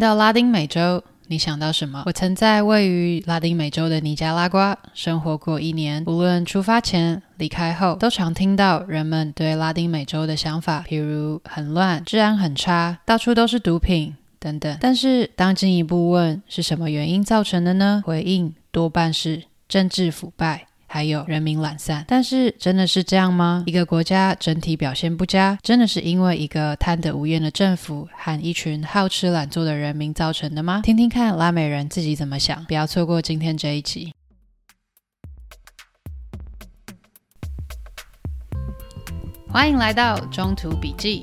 到拉丁美洲，你想到什么？我曾在位于拉丁美洲的尼加拉瓜生活过一年，无论出发前、离开后，都常听到人们对拉丁美洲的想法，譬如很乱、治安很差、到处都是毒品等等。但是当进一步问是什么原因造成的呢？回应多半是政治腐败。还有人民懒散，但是真的是这样吗？一个国家整体表现不佳，真的是因为一个贪得无厌的政府和一群好吃懒做的人民造成的吗？听听看拉美人自己怎么想，不要错过今天这一集。欢迎来到中途笔记，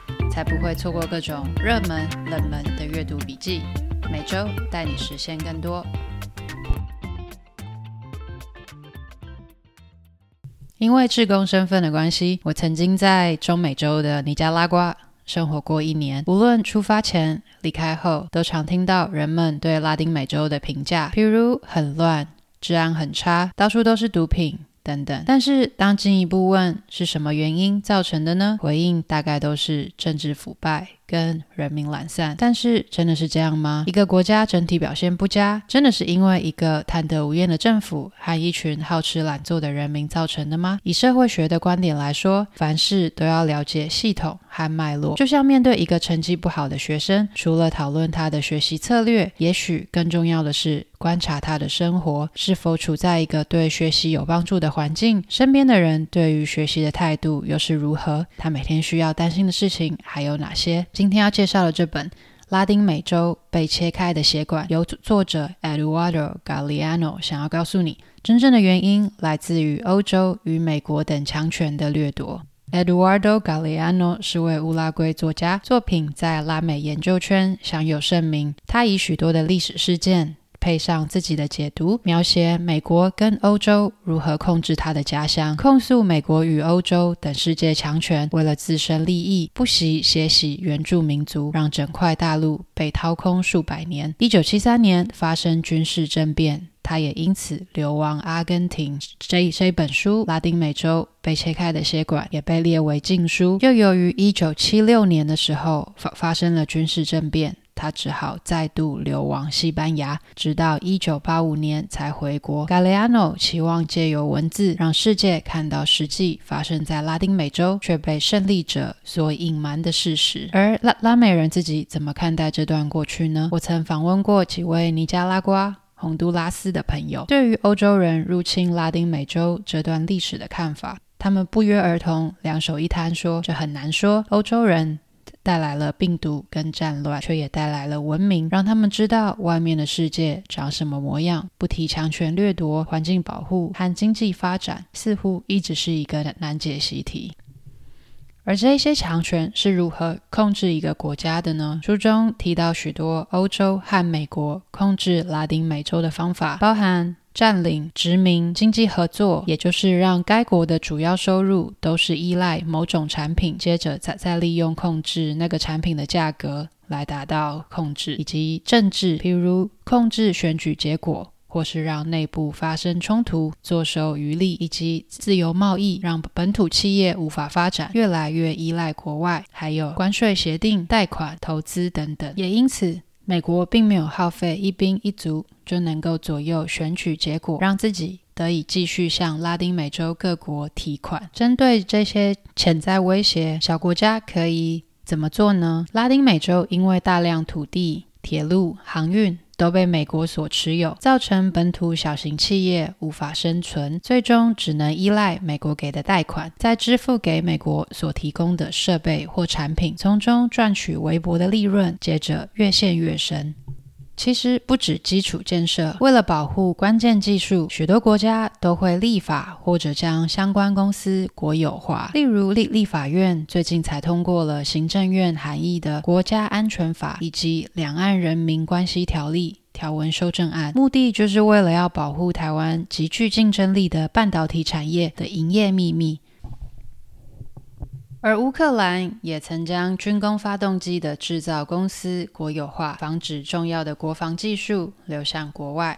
才不会错过各种热门、冷门的阅读笔记，每周带你实现更多。因为志工身份的关系，我曾经在中美洲的尼加拉瓜生活过一年。无论出发前、离开后，都常听到人们对拉丁美洲的评价，譬如很乱、治安很差、到处都是毒品等等。但是当进一步问是什么原因造成的呢？回应大概都是政治腐败。跟人民懒散，但是真的是这样吗？一个国家整体表现不佳，真的是因为一个贪得无厌的政府和一群好吃懒做的人民造成的吗？以社会学的观点来说，凡事都要了解系统和脉络。就像面对一个成绩不好的学生，除了讨论他的学习策略，也许更重要的是观察他的生活是否处在一个对学习有帮助的环境，身边的人对于学习的态度又是如何，他每天需要担心的事情还有哪些？今天要介绍的这本《拉丁美洲被切开的血管》，由作者 Eduardo Galeano 想要告诉你，真正的原因来自于欧洲与美国等强权的掠夺。Eduardo Galeano 是位乌拉圭作家，作品在拉美研究圈享有盛名。他以许多的历史事件，配上自己的解读，描写美国跟欧洲如何控制他的家乡，控诉美国与欧洲等世界强权为了自身利益，不惜血洗原住民族，让整块大陆被掏空数百年。一九七三年发生军事政变，他也因此流亡阿根廷。这这本书《拉丁美洲被切开的血管》也被列为禁书。又由于一九七六年的时候发发生了军事政变。他只好再度流亡西班牙，直到一九八五年才回国。Galeano 期望借由文字让世界看到实际发生在拉丁美洲却被胜利者所隐瞒的事实。而拉拉美人自己怎么看待这段过去呢？我曾访问过几位尼加拉瓜、洪都拉斯的朋友，对于欧洲人入侵拉丁美洲这段历史的看法，他们不约而同两手一摊说：“这很难说，欧洲人。”带来了病毒跟战乱，却也带来了文明，让他们知道外面的世界长什么模样。不提强权掠夺、环境保护和经济发展，似乎一直是一个难解习题。而这些强权是如何控制一个国家的呢？书中提到许多欧洲和美国控制拉丁美洲的方法，包含。占领、殖民、经济合作，也就是让该国的主要收入都是依赖某种产品，接着再再利用控制那个产品的价格来达到控制，以及政治，譬如控制选举结果，或是让内部发生冲突，坐收渔利，以及自由贸易，让本土企业无法发展，越来越依赖国外，还有关税协定、贷款、投资等等，也因此。美国并没有耗费一兵一卒就能够左右选举结果，让自己得以继续向拉丁美洲各国提款。针对这些潜在威胁，小国家可以怎么做呢？拉丁美洲因为大量土地、铁路、航运。都被美国所持有，造成本土小型企业无法生存，最终只能依赖美国给的贷款，再支付给美国所提供的设备或产品，从中赚取微薄的利润，接着越陷越深。其实不止基础建设，为了保护关键技术，许多国家都会立法或者将相关公司国有化。例如立立法院最近才通过了行政院含义的《国家安全法》以及《两岸人民关系条例》。条文修正案，目的就是为了要保护台湾极具竞争力的半导体产业的营业秘密。而乌克兰也曾将军工发动机的制造公司国有化，防止重要的国防技术流向国外。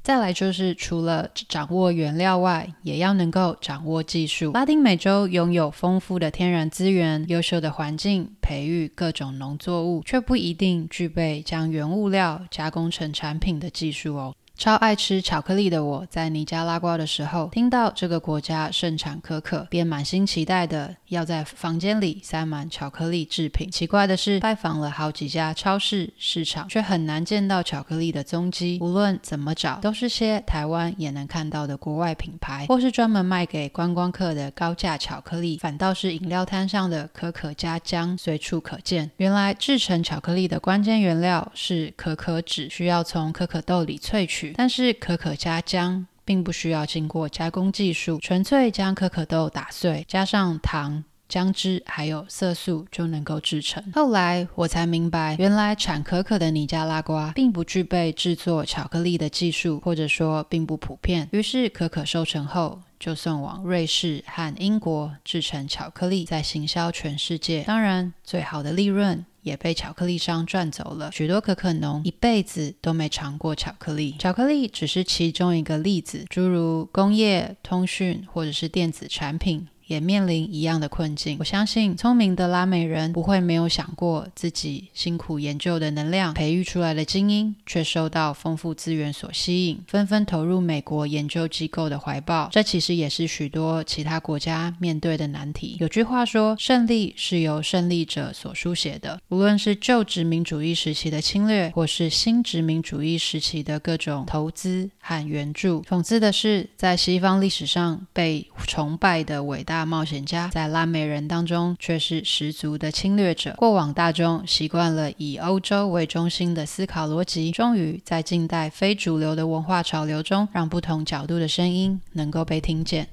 再来就是，除了掌握原料外，也要能够掌握技术。拉丁美洲拥有丰富的天然资源、优秀的环境，培育各种农作物，却不一定具备将原物料加工成产品的技术哦。超爱吃巧克力的我，在尼加拉瓜的时候，听到这个国家盛产可可，便满心期待的要在房间里塞满巧克力制品。奇怪的是，拜访了好几家超市、市场，却很难见到巧克力的踪迹。无论怎么找，都是些台湾也能看到的国外品牌，或是专门卖给观光客的高价巧克力。反倒是饮料摊上的可可加姜随处可见。原来制成巧克力的关键原料是可可脂，需要从可可豆里萃取。但是可可加姜并不需要经过加工技术，纯粹将可可豆打碎，加上糖、姜汁还有色素就能够制成。后来我才明白，原来产可可的尼加拉瓜并不具备制作巧克力的技术，或者说并不普遍。于是可可收成后就送往瑞士和英国制成巧克力，再行销全世界。当然，最好的利润。也被巧克力商赚走了。许多可可农一辈子都没尝过巧克力。巧克力只是其中一个例子，诸如工业、通讯或者是电子产品。也面临一样的困境。我相信聪明的拉美人不会没有想过，自己辛苦研究的能量、培育出来的精英，却受到丰富资源所吸引，纷纷投入美国研究机构的怀抱。这其实也是许多其他国家面对的难题。有句话说：“胜利是由胜利者所书写的。”无论是旧殖民主义时期的侵略，或是新殖民主义时期的各种投资和援助。讽刺的是，在西方历史上被崇拜的伟大。大冒险家在拉美人当中却是十足的侵略者。过往大众习惯了以欧洲为中心的思考逻辑，终于在近代非主流的文化潮流中，让不同角度的声音能够被听见。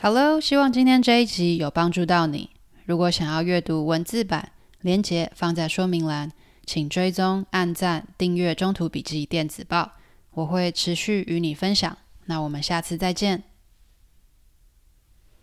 Hello，希望今天这一集有帮助到你。如果想要阅读文字版，连接放在说明栏，请追踪、按赞、订阅《中途笔记电子报》，我会持续与你分享。那我们下次再见。